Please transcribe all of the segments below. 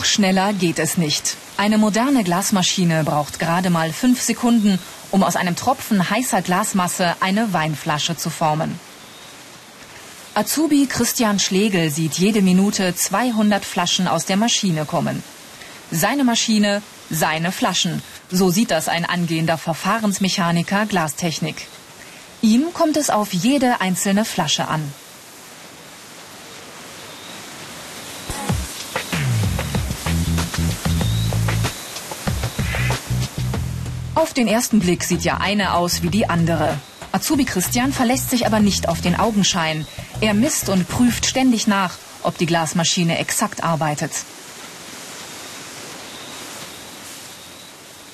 Noch schneller geht es nicht. Eine moderne Glasmaschine braucht gerade mal fünf Sekunden, um aus einem Tropfen heißer Glasmasse eine Weinflasche zu formen. Azubi Christian Schlegel sieht jede Minute 200 Flaschen aus der Maschine kommen. Seine Maschine, seine Flaschen. So sieht das ein angehender Verfahrensmechaniker Glastechnik. Ihm kommt es auf jede einzelne Flasche an. Auf den ersten Blick sieht ja eine aus wie die andere. Azubi Christian verlässt sich aber nicht auf den Augenschein. Er misst und prüft ständig nach, ob die Glasmaschine exakt arbeitet.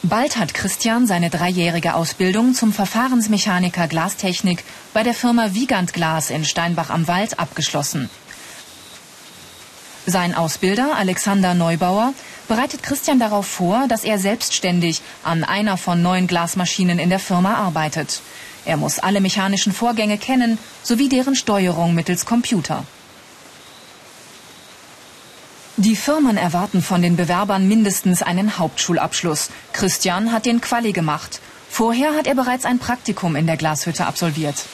Bald hat Christian seine dreijährige Ausbildung zum Verfahrensmechaniker Glastechnik bei der Firma Wiegand Glas in Steinbach am Wald abgeschlossen. Sein Ausbilder Alexander Neubauer bereitet Christian darauf vor, dass er selbstständig an einer von neun Glasmaschinen in der Firma arbeitet. Er muss alle mechanischen Vorgänge kennen, sowie deren Steuerung mittels Computer. Die Firmen erwarten von den Bewerbern mindestens einen Hauptschulabschluss. Christian hat den Quali gemacht. Vorher hat er bereits ein Praktikum in der Glashütte absolviert.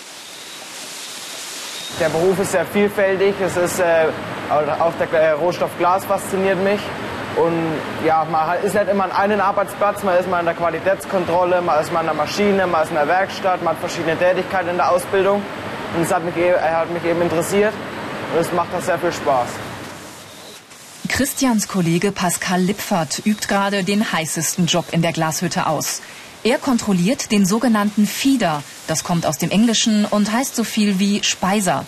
Der Beruf ist sehr vielfältig. Es ist, äh, auch der Rohstoff Glas fasziniert mich. Und ja, man ist nicht immer an einem Arbeitsplatz, man ist mal in der Qualitätskontrolle, man ist mal in der Maschine, man ist in der Werkstatt, man hat verschiedene Tätigkeiten in der Ausbildung. Und es hat mich, e-, hat mich eben interessiert und es macht auch sehr viel Spaß. Christians Kollege Pascal Lipfert übt gerade den heißesten Job in der Glashütte aus. Er kontrolliert den sogenannten Feeder. Das kommt aus dem Englischen und heißt so viel wie Speiser.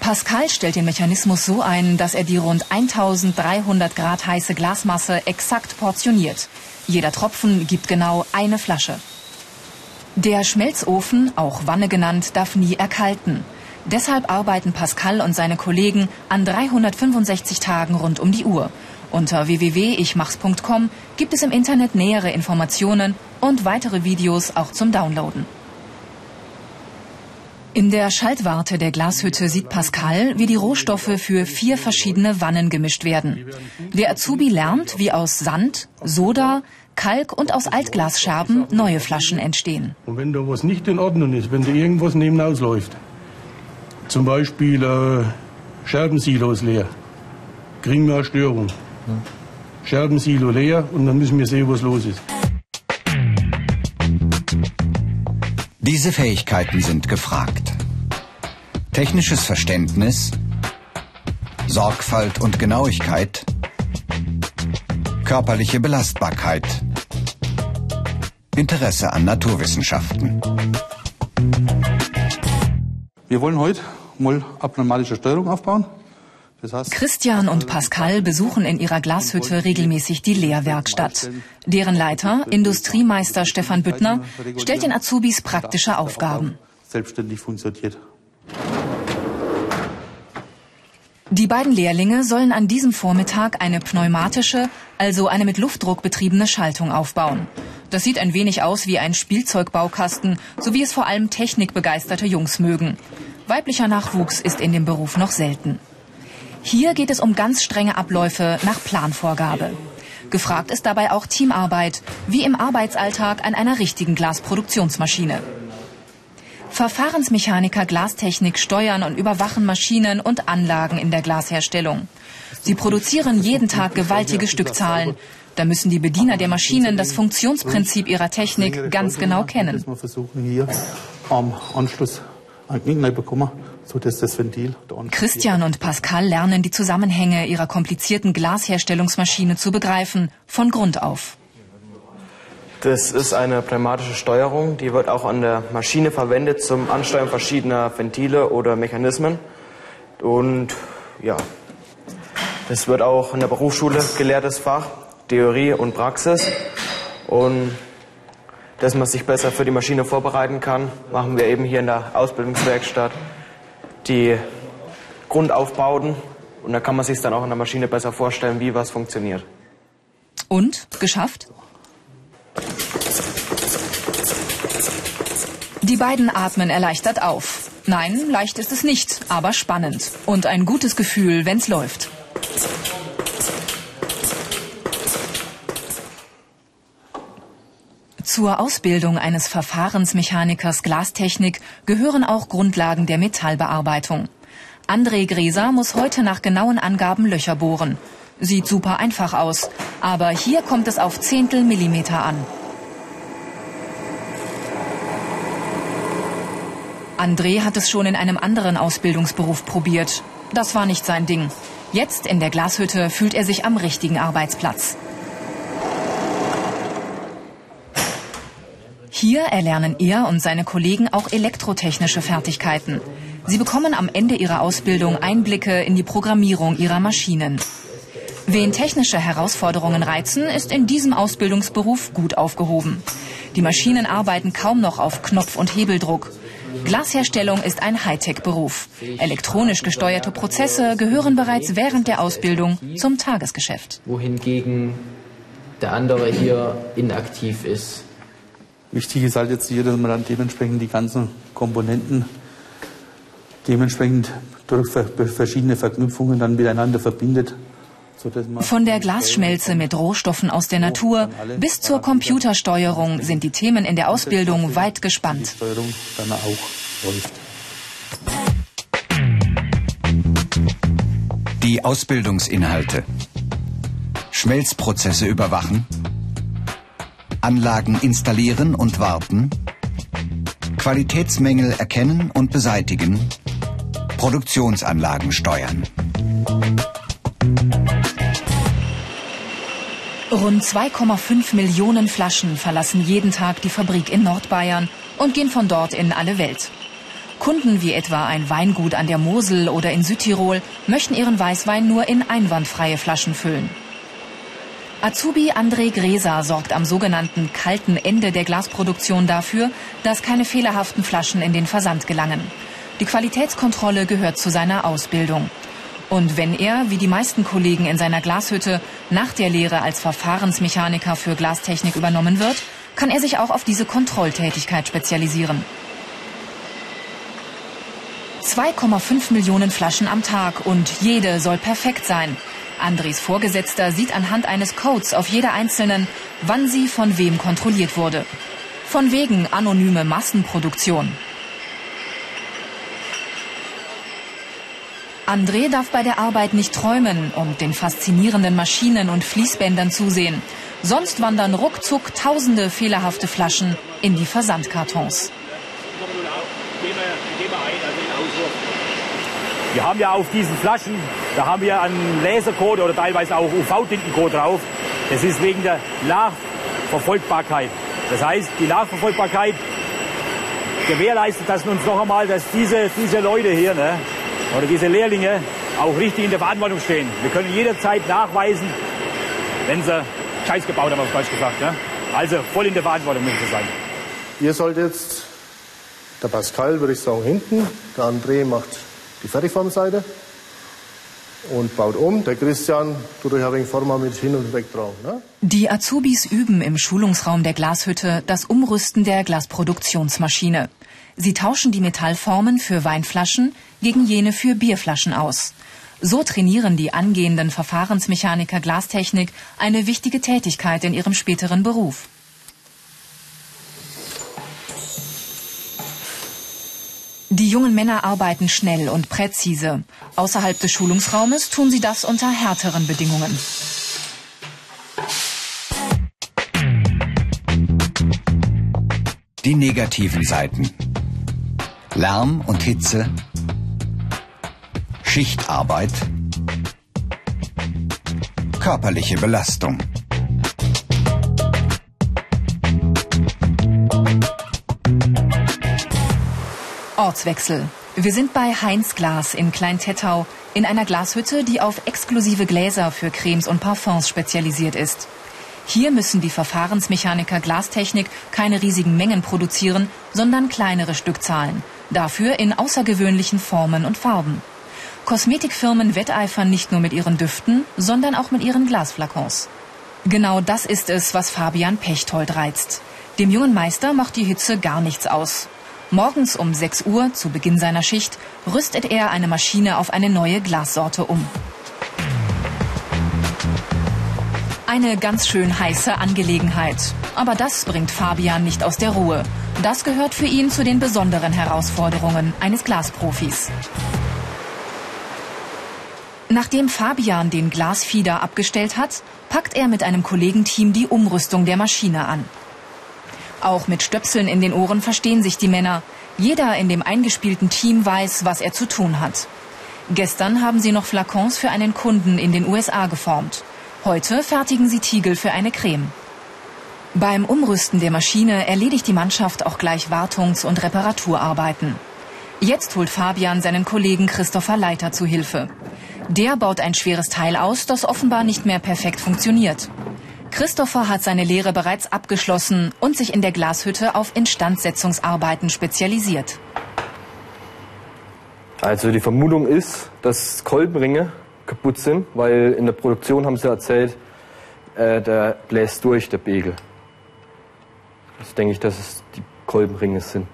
Pascal stellt den Mechanismus so ein, dass er die rund 1300 Grad heiße Glasmasse exakt portioniert. Jeder Tropfen gibt genau eine Flasche. Der Schmelzofen, auch Wanne genannt, darf nie erkalten. Deshalb arbeiten Pascal und seine Kollegen an 365 Tagen rund um die Uhr. Unter www.ichmachs.com gibt es im Internet nähere Informationen und weitere Videos auch zum Downloaden. In der Schaltwarte der Glashütte sieht Pascal, wie die Rohstoffe für vier verschiedene Wannen gemischt werden. Der Azubi lernt, wie aus Sand, Soda, Kalk und aus Altglasscherben neue Flaschen entstehen. Und wenn da was nicht in Ordnung ist, wenn da irgendwas nebenaus läuft, zum Beispiel äh, Scherbensilos leer, kriegen wir eine Störung. Scherbensilo leer und dann müssen wir sehen, was los ist. Diese Fähigkeiten sind gefragt. Technisches Verständnis, Sorgfalt und Genauigkeit, körperliche Belastbarkeit, Interesse an Naturwissenschaften. Wir wollen heute mal abnormalische Steuerung aufbauen. Christian und Pascal besuchen in ihrer Glashütte regelmäßig die Lehrwerkstatt. Deren Leiter, Industriemeister Stefan Büttner, stellt den Azubis praktische Aufgaben. Selbstständig funktioniert. Die beiden Lehrlinge sollen an diesem Vormittag eine pneumatische, also eine mit Luftdruck betriebene Schaltung aufbauen. Das sieht ein wenig aus wie ein Spielzeugbaukasten, so wie es vor allem technikbegeisterte Jungs mögen. Weiblicher Nachwuchs ist in dem Beruf noch selten. Hier geht es um ganz strenge Abläufe nach Planvorgabe. Gefragt ist dabei auch Teamarbeit, wie im Arbeitsalltag an einer richtigen Glasproduktionsmaschine. Verfahrensmechaniker Glastechnik steuern und überwachen Maschinen und Anlagen in der Glasherstellung. Sie produzieren jeden Tag gewaltige Stückzahlen. Da müssen die Bediener der Maschinen das Funktionsprinzip ihrer Technik ganz genau kennen. Wir versuchen hier am Anschluss einen Knick bekommen so dass das Ventil Christian und Pascal lernen die Zusammenhänge ihrer komplizierten Glasherstellungsmaschine zu begreifen, von Grund auf. Das ist eine pneumatische Steuerung, die wird auch an der Maschine verwendet zum Ansteuern verschiedener Ventile oder Mechanismen. Und ja, das wird auch in der Berufsschule gelehrtes Fach, Theorie und Praxis. Und dass man sich besser für die Maschine vorbereiten kann, machen wir eben hier in der Ausbildungswerkstatt die Grundaufbauten und da kann man sich dann auch an der Maschine besser vorstellen, wie was funktioniert. Und geschafft? Die beiden atmen erleichtert auf. Nein, leicht ist es nicht, aber spannend. Und ein gutes Gefühl, wenn's läuft. Zur Ausbildung eines Verfahrensmechanikers Glastechnik gehören auch Grundlagen der Metallbearbeitung. André Gräser muss heute nach genauen Angaben Löcher bohren. Sieht super einfach aus, aber hier kommt es auf Zehntel Millimeter an. André hat es schon in einem anderen Ausbildungsberuf probiert. Das war nicht sein Ding. Jetzt in der Glashütte fühlt er sich am richtigen Arbeitsplatz. Hier erlernen er und seine Kollegen auch elektrotechnische Fertigkeiten. Sie bekommen am Ende ihrer Ausbildung Einblicke in die Programmierung ihrer Maschinen. Wen technische Herausforderungen reizen, ist in diesem Ausbildungsberuf gut aufgehoben. Die Maschinen arbeiten kaum noch auf Knopf- und Hebeldruck. Glasherstellung ist ein Hightech-Beruf. Elektronisch gesteuerte Prozesse gehören bereits während der Ausbildung zum Tagesgeschäft. Wohingegen der andere hier inaktiv ist. Wichtig ist halt jetzt hier, dass man dann dementsprechend die ganzen Komponenten dementsprechend durch verschiedene Verknüpfungen dann miteinander verbindet. Von der Glasschmelze mit Rohstoffen aus der Natur bis zur Computersteuerung sind die Themen in der Ausbildung weit gespannt. Die Ausbildungsinhalte. Schmelzprozesse überwachen, Anlagen installieren und warten, Qualitätsmängel erkennen und beseitigen, Produktionsanlagen steuern. Rund 2,5 Millionen Flaschen verlassen jeden Tag die Fabrik in Nordbayern und gehen von dort in alle Welt. Kunden wie etwa ein Weingut an der Mosel oder in Südtirol möchten ihren Weißwein nur in einwandfreie Flaschen füllen. Azubi André Gräser sorgt am sogenannten kalten Ende der Glasproduktion dafür, dass keine fehlerhaften Flaschen in den Versand gelangen. Die Qualitätskontrolle gehört zu seiner Ausbildung. Und wenn er, wie die meisten Kollegen in seiner Glashütte, nach der Lehre als Verfahrensmechaniker für Glastechnik übernommen wird, kann er sich auch auf diese Kontrolltätigkeit spezialisieren. 2,5 Millionen Flaschen am Tag und jede soll perfekt sein. Andres Vorgesetzter sieht anhand eines Codes auf jeder einzelnen, wann sie von wem kontrolliert wurde. Von wegen anonyme Massenproduktion. André darf bei der Arbeit nicht träumen und den faszinierenden Maschinen und Fließbändern zusehen. Sonst wandern ruckzuck tausende fehlerhafte Flaschen in die Versandkartons. Wir haben ja auf diesen Flaschen, da haben wir einen Lasercode oder teilweise auch UV-Tintencode drauf. Das ist wegen der Nachverfolgbarkeit. Das heißt, die Nachverfolgbarkeit gewährleistet das uns noch einmal, dass diese, diese Leute hier ne, oder diese Lehrlinge auch richtig in der Verantwortung stehen. Wir können jederzeit nachweisen, wenn sie Scheiß gebaut haben, auf Deutsch gesagt. Ne? Also voll in der Verantwortung müssen sie sein. Ihr sollt jetzt, der Pascal würde ich sagen hinten, der André macht die Fertigformseite und baut um. Der Christian tut euch ein wenig Forma mit hin und weg drauf. Ne? Die Azubis üben im Schulungsraum der Glashütte das Umrüsten der Glasproduktionsmaschine. Sie tauschen die Metallformen für Weinflaschen gegen jene für Bierflaschen aus. So trainieren die angehenden Verfahrensmechaniker Glastechnik eine wichtige Tätigkeit in ihrem späteren Beruf. Die jungen Männer arbeiten schnell und präzise. Außerhalb des Schulungsraumes tun sie das unter härteren Bedingungen. Die negativen Seiten. Lärm und Hitze. Schichtarbeit. Körperliche Belastung. Ortswechsel. Wir sind bei Heinz Glas in Klein-Tettau in einer Glashütte, die auf exklusive Gläser für Cremes und Parfums spezialisiert ist. Hier müssen die Verfahrensmechaniker Glastechnik keine riesigen Mengen produzieren, sondern kleinere Stückzahlen. Dafür in außergewöhnlichen Formen und Farben. Kosmetikfirmen wetteifern nicht nur mit ihren Düften, sondern auch mit ihren Glasflakons. Genau das ist es, was Fabian Pechtold reizt. Dem jungen Meister macht die Hitze gar nichts aus. Morgens um 6 Uhr, zu Beginn seiner Schicht, rüstet er eine Maschine auf eine neue Glassorte um. Eine ganz schön heiße Angelegenheit. Aber das bringt Fabian nicht aus der Ruhe. Das gehört für ihn zu den besonderen Herausforderungen eines Glasprofis. Nachdem Fabian den Glasfieder abgestellt hat, packt er mit einem Kollegenteam die Umrüstung der Maschine an. Auch mit Stöpseln in den Ohren verstehen sich die Männer. Jeder in dem eingespielten Team weiß, was er zu tun hat. Gestern haben sie noch Flakons für einen Kunden in den USA geformt. Heute fertigen sie Tiegel für eine Creme. Beim Umrüsten der Maschine erledigt die Mannschaft auch gleich Wartungs- und Reparaturarbeiten. Jetzt holt Fabian seinen Kollegen Christopher Leiter zu Hilfe. Der baut ein schweres Teil aus, das offenbar nicht mehr perfekt funktioniert. Christopher hat seine Lehre bereits abgeschlossen und sich in der Glashütte auf Instandsetzungsarbeiten spezialisiert. Also die Vermutung ist, dass Kolbenringe kaputt sind, weil in der Produktion haben sie erzählt, äh, der bläst durch, der Begel. Das denke ich, dass es die Kolbenringe sind.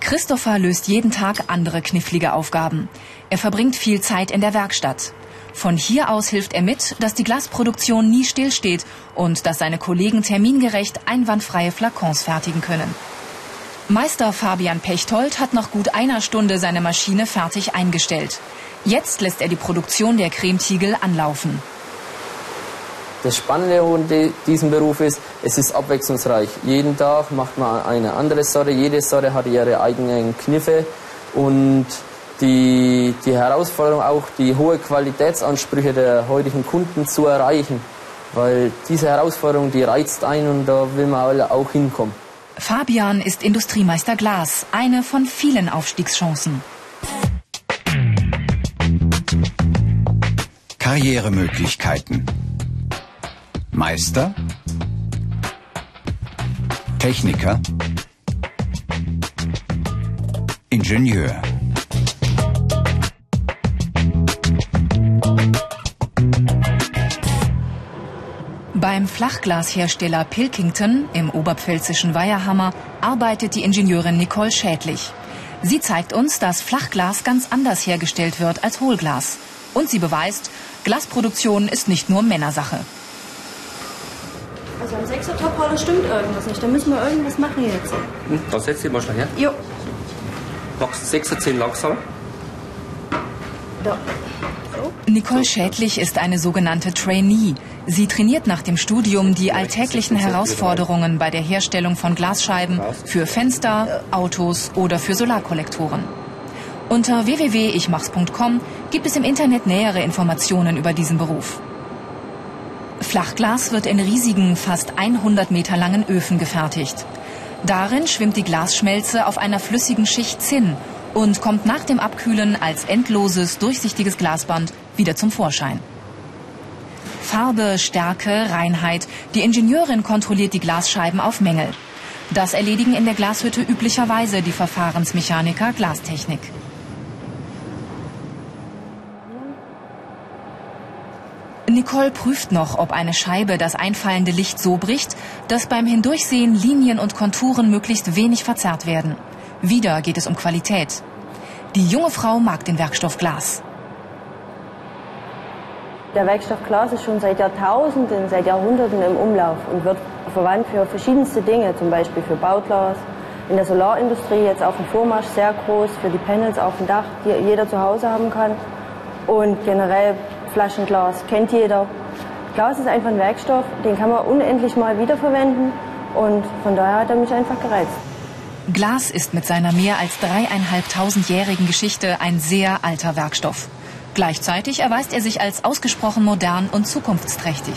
Christopher löst jeden Tag andere knifflige Aufgaben. Er verbringt viel Zeit in der Werkstatt. Von hier aus hilft er mit, dass die Glasproduktion nie stillsteht und dass seine Kollegen termingerecht einwandfreie Flakons fertigen können. Meister Fabian Pechtold hat nach gut einer Stunde seine Maschine fertig eingestellt. Jetzt lässt er die Produktion der Cremetiegel anlaufen. Das Spannende an diesem Beruf ist, es ist abwechslungsreich. Jeden Tag macht man eine andere Sorte. Jede Sorte hat ihre eigenen Kniffe und die, die Herausforderung auch, die hohe Qualitätsansprüche der heutigen Kunden zu erreichen. Weil diese Herausforderung, die reizt ein und da will man alle auch hinkommen. Fabian ist Industriemeister Glas, eine von vielen Aufstiegschancen. Karrieremöglichkeiten. Meister, Techniker, Ingenieur. Beim Flachglashersteller Pilkington im oberpfälzischen Weiherhammer arbeitet die Ingenieurin Nicole Schädlich. Sie zeigt uns, dass Flachglas ganz anders hergestellt wird als Hohlglas. Und sie beweist, Glasproduktion ist nicht nur Männersache. Also am 6er Top stimmt irgendwas nicht. Da müssen wir irgendwas machen jetzt. Hm, da setzt ihr mal schnell her. Jo. Machst 6 10 langsam. Da. Nicole Schädlich ist eine sogenannte Trainee. Sie trainiert nach dem Studium die alltäglichen Herausforderungen bei der Herstellung von Glasscheiben für Fenster, Autos oder für Solarkollektoren. Unter www.ichmachs.com gibt es im Internet nähere Informationen über diesen Beruf. Flachglas wird in riesigen, fast 100 Meter langen Öfen gefertigt. Darin schwimmt die Glasschmelze auf einer flüssigen Schicht Zinn und kommt nach dem Abkühlen als endloses, durchsichtiges Glasband wieder zum Vorschein. Farbe, Stärke, Reinheit. Die Ingenieurin kontrolliert die Glasscheiben auf Mängel. Das erledigen in der Glashütte üblicherweise die Verfahrensmechaniker Glastechnik. Nicole prüft noch, ob eine Scheibe das einfallende Licht so bricht, dass beim Hindurchsehen Linien und Konturen möglichst wenig verzerrt werden. Wieder geht es um Qualität. Die junge Frau mag den Werkstoff Glas. Der Werkstoff Glas ist schon seit Jahrtausenden, seit Jahrhunderten im Umlauf und wird verwandt für verschiedenste Dinge, zum Beispiel für Bauglas, in der Solarindustrie jetzt auf dem Vormarsch sehr groß, für die Panels auf dem Dach, die jeder zu Hause haben kann. Und generell Flaschenglas kennt jeder. Glas ist einfach ein Werkstoff, den kann man unendlich mal wiederverwenden und von daher hat er mich einfach gereizt. Glas ist mit seiner mehr als dreieinhalbtausendjährigen Geschichte ein sehr alter Werkstoff. Gleichzeitig erweist er sich als ausgesprochen modern und zukunftsträchtig.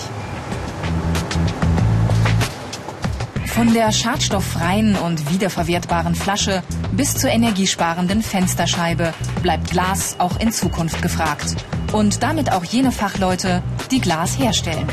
Von der schadstofffreien und wiederverwertbaren Flasche bis zur energiesparenden Fensterscheibe bleibt Glas auch in Zukunft gefragt. Und damit auch jene Fachleute, die Glas herstellen.